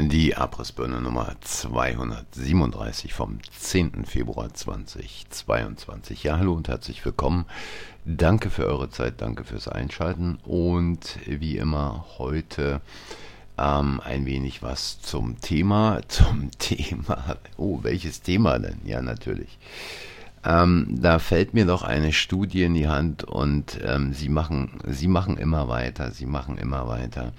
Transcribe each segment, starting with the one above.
Die Abrissbirne Nummer 237 vom 10. Februar 2022. Ja, hallo und herzlich willkommen. Danke für eure Zeit, danke fürs Einschalten und wie immer heute ähm, ein wenig was zum Thema. Zum Thema. Oh, welches Thema denn? Ja, natürlich. Ähm, da fällt mir doch eine Studie in die Hand und ähm, sie machen, sie machen immer weiter, sie machen immer weiter.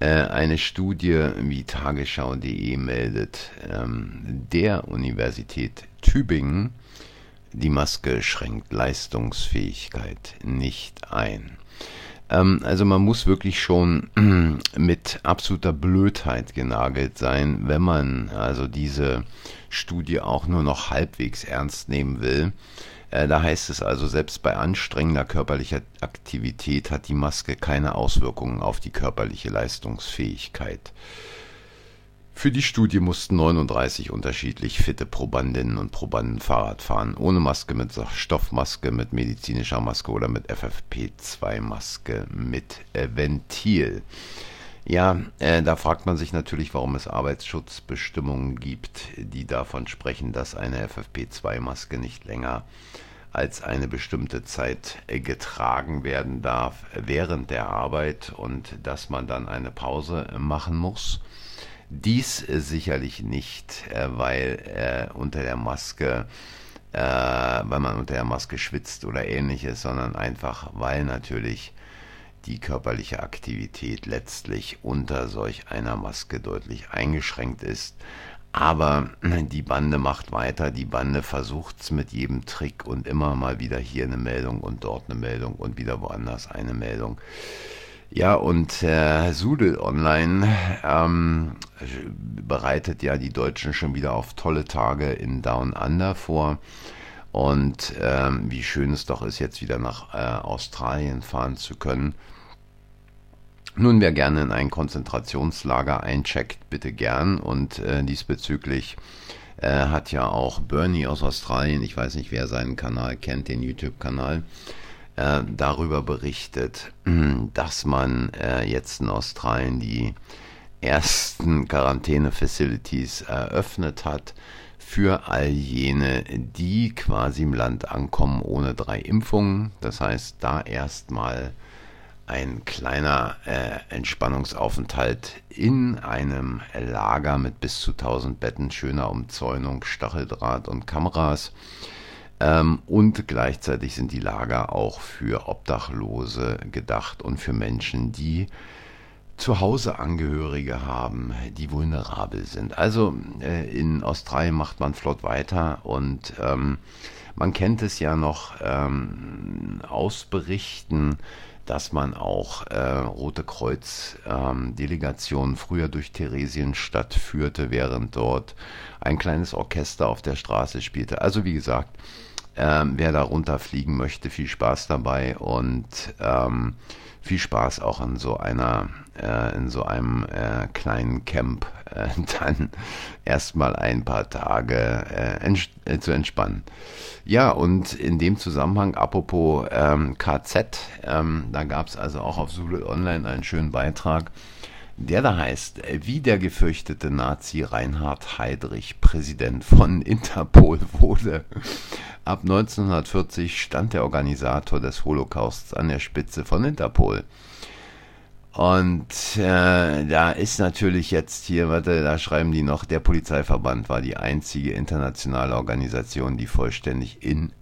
Äh, eine Studie, wie tagesschau.de meldet, ähm, der Universität Tübingen, die Maske schränkt Leistungsfähigkeit nicht ein. Ähm, also man muss wirklich schon mit absoluter Blödheit genagelt sein, wenn man also diese Studie auch nur noch halbwegs ernst nehmen will. Äh, da heißt es also, selbst bei anstrengender körperlicher Aktivität hat die Maske keine Auswirkungen auf die körperliche Leistungsfähigkeit. Für die Studie mussten 39 unterschiedlich fitte Probandinnen und Probanden Fahrrad fahren, ohne Maske, mit Stoffmaske, mit medizinischer Maske oder mit FFP2-Maske mit äh, Ventil. Ja, äh, da fragt man sich natürlich, warum es Arbeitsschutzbestimmungen gibt, die davon sprechen, dass eine FFP2-Maske nicht länger als eine bestimmte Zeit äh, getragen werden darf während der Arbeit und dass man dann eine Pause äh, machen muss. Dies äh, sicherlich nicht, weil unter der Maske weil man unter der Maske schwitzt oder ähnliches, sondern einfach, weil natürlich die körperliche Aktivität letztlich unter solch einer Maske deutlich eingeschränkt ist. Aber die Bande macht weiter, die Bande versucht's mit jedem Trick und immer mal wieder hier eine Meldung und dort eine Meldung und wieder woanders eine Meldung. Ja, und äh, Sudel Online ähm, bereitet ja die Deutschen schon wieder auf tolle Tage in Down Under vor. Und ähm, wie schön es doch ist, jetzt wieder nach äh, Australien fahren zu können. Nun, wer gerne in ein Konzentrationslager eincheckt, bitte gern. Und äh, diesbezüglich äh, hat ja auch Bernie aus Australien, ich weiß nicht, wer seinen Kanal kennt, den YouTube-Kanal, äh, darüber berichtet, dass man äh, jetzt in Australien die ersten Quarantäne-Facilities eröffnet hat für all jene, die quasi im Land ankommen ohne drei Impfungen. Das heißt, da erstmal ein kleiner äh, Entspannungsaufenthalt in einem Lager mit bis zu 1000 Betten, schöner Umzäunung, Stacheldraht und Kameras. Ähm, und gleichzeitig sind die Lager auch für Obdachlose gedacht und für Menschen, die zu Hause Angehörige haben, die vulnerabel sind. Also äh, in Australien macht man flott weiter und ähm, man kennt es ja noch ähm, aus Berichten, dass man auch äh, Rote Kreuz ähm, früher durch Theresienstadt führte, während dort ein kleines Orchester auf der Straße spielte. Also wie gesagt, ähm, wer da runterfliegen möchte, viel Spaß dabei und ähm, viel Spaß auch in so einer, äh, in so einem äh, kleinen Camp äh, dann erstmal ein paar Tage äh, ents äh, zu entspannen. Ja, und in dem Zusammenhang, apropos ähm, KZ, ähm, da gab es also auch auf Sule Online einen schönen Beitrag, der da heißt, wie der gefürchtete Nazi Reinhard Heydrich Präsident von Interpol wurde. Ab 1940 stand der Organisator des Holocausts an der Spitze von Interpol. Und äh, da ist natürlich jetzt hier, warte, da schreiben die noch, der Polizeiverband war die einzige internationale Organisation, die vollständig in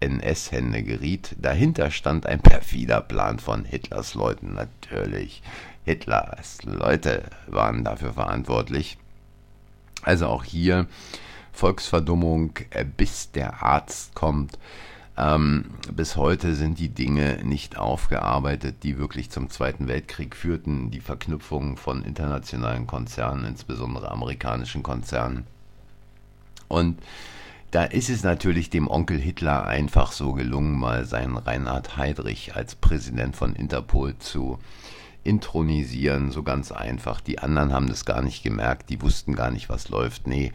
NS-Hände geriet. Dahinter stand ein perfider Plan von Hitlers Leuten, natürlich. Hitlers Leute waren dafür verantwortlich. Also auch hier Volksverdummung, äh, bis der Arzt kommt. Ähm, bis heute sind die Dinge nicht aufgearbeitet, die wirklich zum Zweiten Weltkrieg führten. Die Verknüpfung von internationalen Konzernen, insbesondere amerikanischen Konzernen. Und da ist es natürlich dem Onkel Hitler einfach so gelungen, mal seinen Reinhard Heydrich als Präsident von Interpol zu intronisieren, so ganz einfach. Die anderen haben das gar nicht gemerkt, die wussten gar nicht, was läuft. Nee,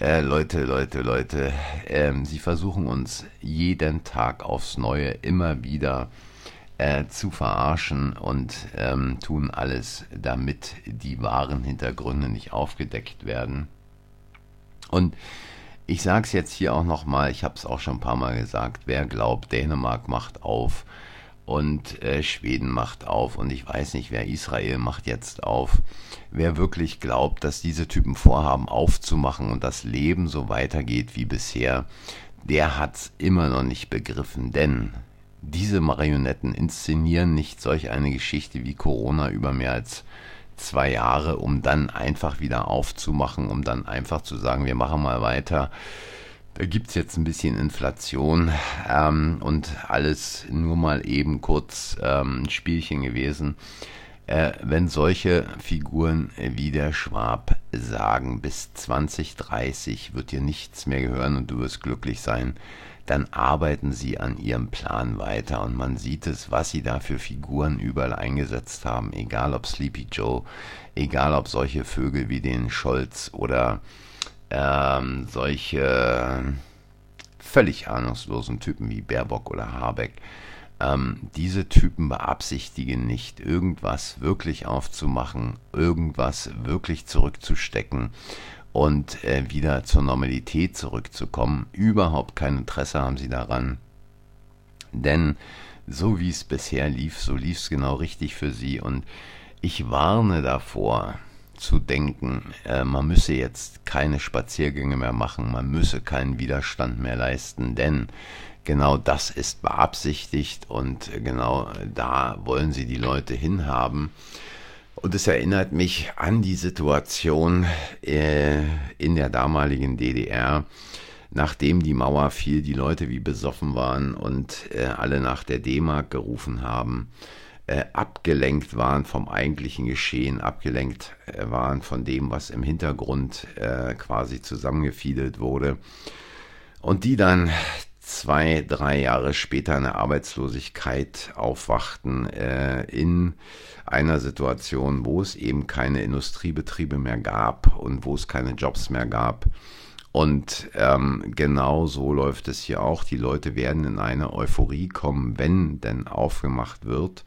äh, Leute, Leute, Leute, ähm, sie versuchen uns jeden Tag aufs Neue immer wieder äh, zu verarschen und ähm, tun alles, damit die wahren Hintergründe nicht aufgedeckt werden. Und ich sage es jetzt hier auch nochmal, ich habe es auch schon ein paar Mal gesagt, wer glaubt, Dänemark macht auf und äh, Schweden macht auf und ich weiß nicht, wer Israel macht jetzt auf. Wer wirklich glaubt, dass diese Typen vorhaben aufzumachen und das Leben so weitergeht wie bisher, der hat's immer noch nicht begriffen, denn diese Marionetten inszenieren nicht solch eine Geschichte wie Corona über mehr als zwei Jahre, um dann einfach wieder aufzumachen, um dann einfach zu sagen, wir machen mal weiter. Gibt es jetzt ein bisschen Inflation ähm, und alles nur mal eben kurz ähm, ein Spielchen gewesen. Äh, wenn solche Figuren wie der Schwab sagen, bis 2030 wird dir nichts mehr gehören und du wirst glücklich sein, dann arbeiten sie an ihrem Plan weiter und man sieht es, was sie da für Figuren überall eingesetzt haben, egal ob Sleepy Joe, egal ob solche Vögel wie den Scholz oder ähm, solche völlig ahnungslosen Typen wie Baerbock oder Habeck. Ähm, diese Typen beabsichtigen nicht, irgendwas wirklich aufzumachen, irgendwas wirklich zurückzustecken und äh, wieder zur Normalität zurückzukommen. Überhaupt kein Interesse haben sie daran. Denn so wie es bisher lief, so lief es genau richtig für sie. Und ich warne davor zu denken, äh, man müsse jetzt keine Spaziergänge mehr machen, man müsse keinen Widerstand mehr leisten, denn genau das ist beabsichtigt und genau da wollen sie die Leute hinhaben. Und es erinnert mich an die Situation äh, in der damaligen DDR, nachdem die Mauer fiel, die Leute wie besoffen waren und äh, alle nach der D-Mark gerufen haben, äh, abgelenkt waren vom eigentlichen Geschehen, abgelenkt äh, waren von dem, was im Hintergrund äh, quasi zusammengefiedelt wurde. Und die dann zwei, drei Jahre später in der Arbeitslosigkeit aufwachten äh, in einer Situation, wo es eben keine Industriebetriebe mehr gab und wo es keine Jobs mehr gab. Und ähm, genau so läuft es hier auch. Die Leute werden in eine Euphorie kommen, wenn denn aufgemacht wird.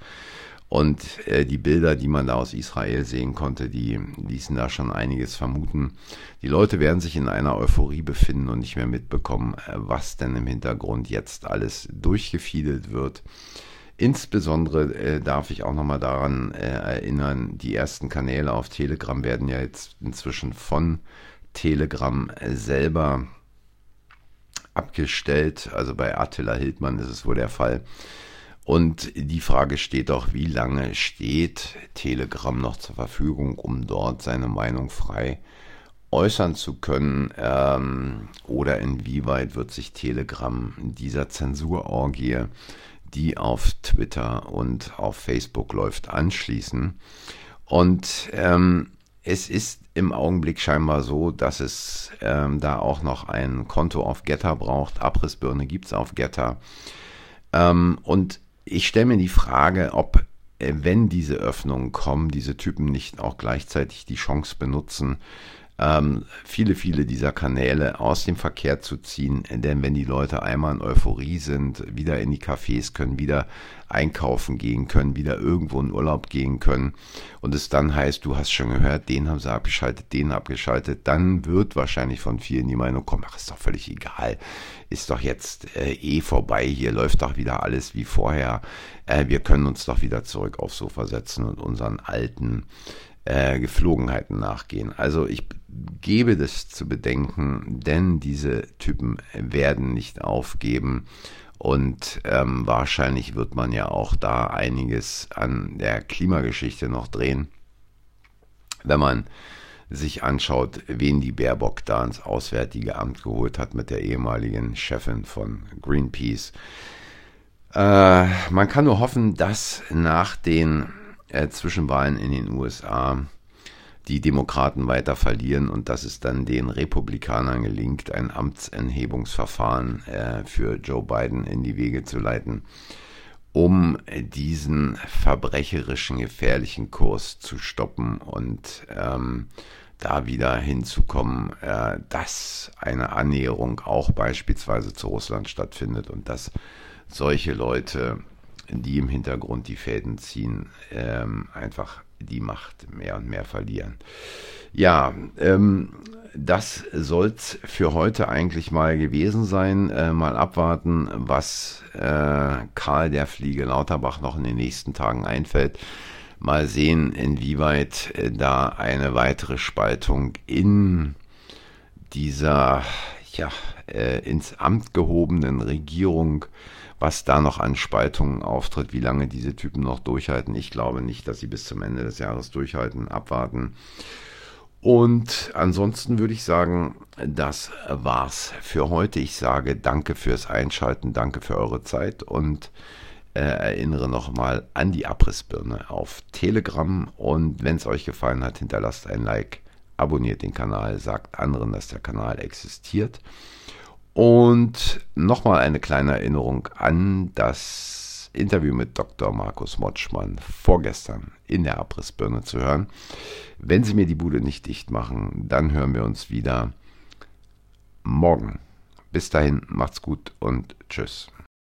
Und äh, die Bilder, die man da aus Israel sehen konnte, die ließen da schon einiges vermuten. Die Leute werden sich in einer Euphorie befinden und nicht mehr mitbekommen, äh, was denn im Hintergrund jetzt alles durchgefiedelt wird. Insbesondere äh, darf ich auch nochmal daran äh, erinnern, die ersten Kanäle auf Telegram werden ja jetzt inzwischen von Telegram selber abgestellt. Also bei Attila Hildmann ist es wohl der Fall. Und die Frage steht doch, wie lange steht Telegram noch zur Verfügung, um dort seine Meinung frei äußern zu können? Ähm, oder inwieweit wird sich Telegram dieser Zensurorgie die auf Twitter und auf Facebook läuft, anschließen. Und ähm, es ist im Augenblick scheinbar so, dass es ähm, da auch noch ein Konto auf Getter braucht. Abrissbirne gibt es auf Getter. Ähm, und ich stelle mir die Frage, ob, äh, wenn diese Öffnungen kommen, diese Typen nicht auch gleichzeitig die Chance benutzen, ähm, viele, viele dieser Kanäle aus dem Verkehr zu ziehen. Denn wenn die Leute einmal in Euphorie sind, wieder in die Cafés können, wieder einkaufen gehen können, wieder irgendwo in Urlaub gehen können und es dann heißt, du hast schon gehört, den haben sie abgeschaltet, den abgeschaltet, dann wird wahrscheinlich von vielen die Meinung kommen, ach, ist doch völlig egal, ist doch jetzt äh, eh vorbei, hier läuft doch wieder alles wie vorher, äh, wir können uns doch wieder zurück aufs Sofa setzen und unseren alten äh, Geflogenheiten nachgehen. Also ich gebe das zu bedenken, denn diese Typen werden nicht aufgeben. Und ähm, wahrscheinlich wird man ja auch da einiges an der Klimageschichte noch drehen, wenn man sich anschaut, wen die Baerbock da ins Auswärtige Amt geholt hat mit der ehemaligen Chefin von Greenpeace. Äh, man kann nur hoffen, dass nach den äh, Zwischenwahlen in den USA die Demokraten weiter verlieren und dass es dann den Republikanern gelingt, ein Amtsenthebungsverfahren äh, für Joe Biden in die Wege zu leiten, um diesen verbrecherischen, gefährlichen Kurs zu stoppen und ähm, da wieder hinzukommen, äh, dass eine Annäherung auch beispielsweise zu Russland stattfindet und dass solche Leute die im Hintergrund die Fäden ziehen, ähm, einfach die Macht mehr und mehr verlieren. Ja, ähm, das soll's für heute eigentlich mal gewesen sein. Äh, mal abwarten, was äh, Karl der Fliege Lauterbach noch in den nächsten Tagen einfällt. Mal sehen, inwieweit äh, da eine weitere Spaltung in dieser ja, äh, ins Amt gehobenen Regierung, was da noch an Spaltungen auftritt, wie lange diese Typen noch durchhalten. Ich glaube nicht, dass sie bis zum Ende des Jahres durchhalten, abwarten. Und ansonsten würde ich sagen, das war's für heute. Ich sage danke fürs Einschalten, danke für eure Zeit und äh, erinnere nochmal an die Abrissbirne auf Telegram. Und wenn es euch gefallen hat, hinterlasst ein Like, abonniert den Kanal, sagt anderen, dass der Kanal existiert. Und nochmal eine kleine Erinnerung an das Interview mit Dr. Markus Motschmann vorgestern in der Abrissbirne zu hören. Wenn Sie mir die Bude nicht dicht machen, dann hören wir uns wieder morgen. Bis dahin, macht's gut und tschüss.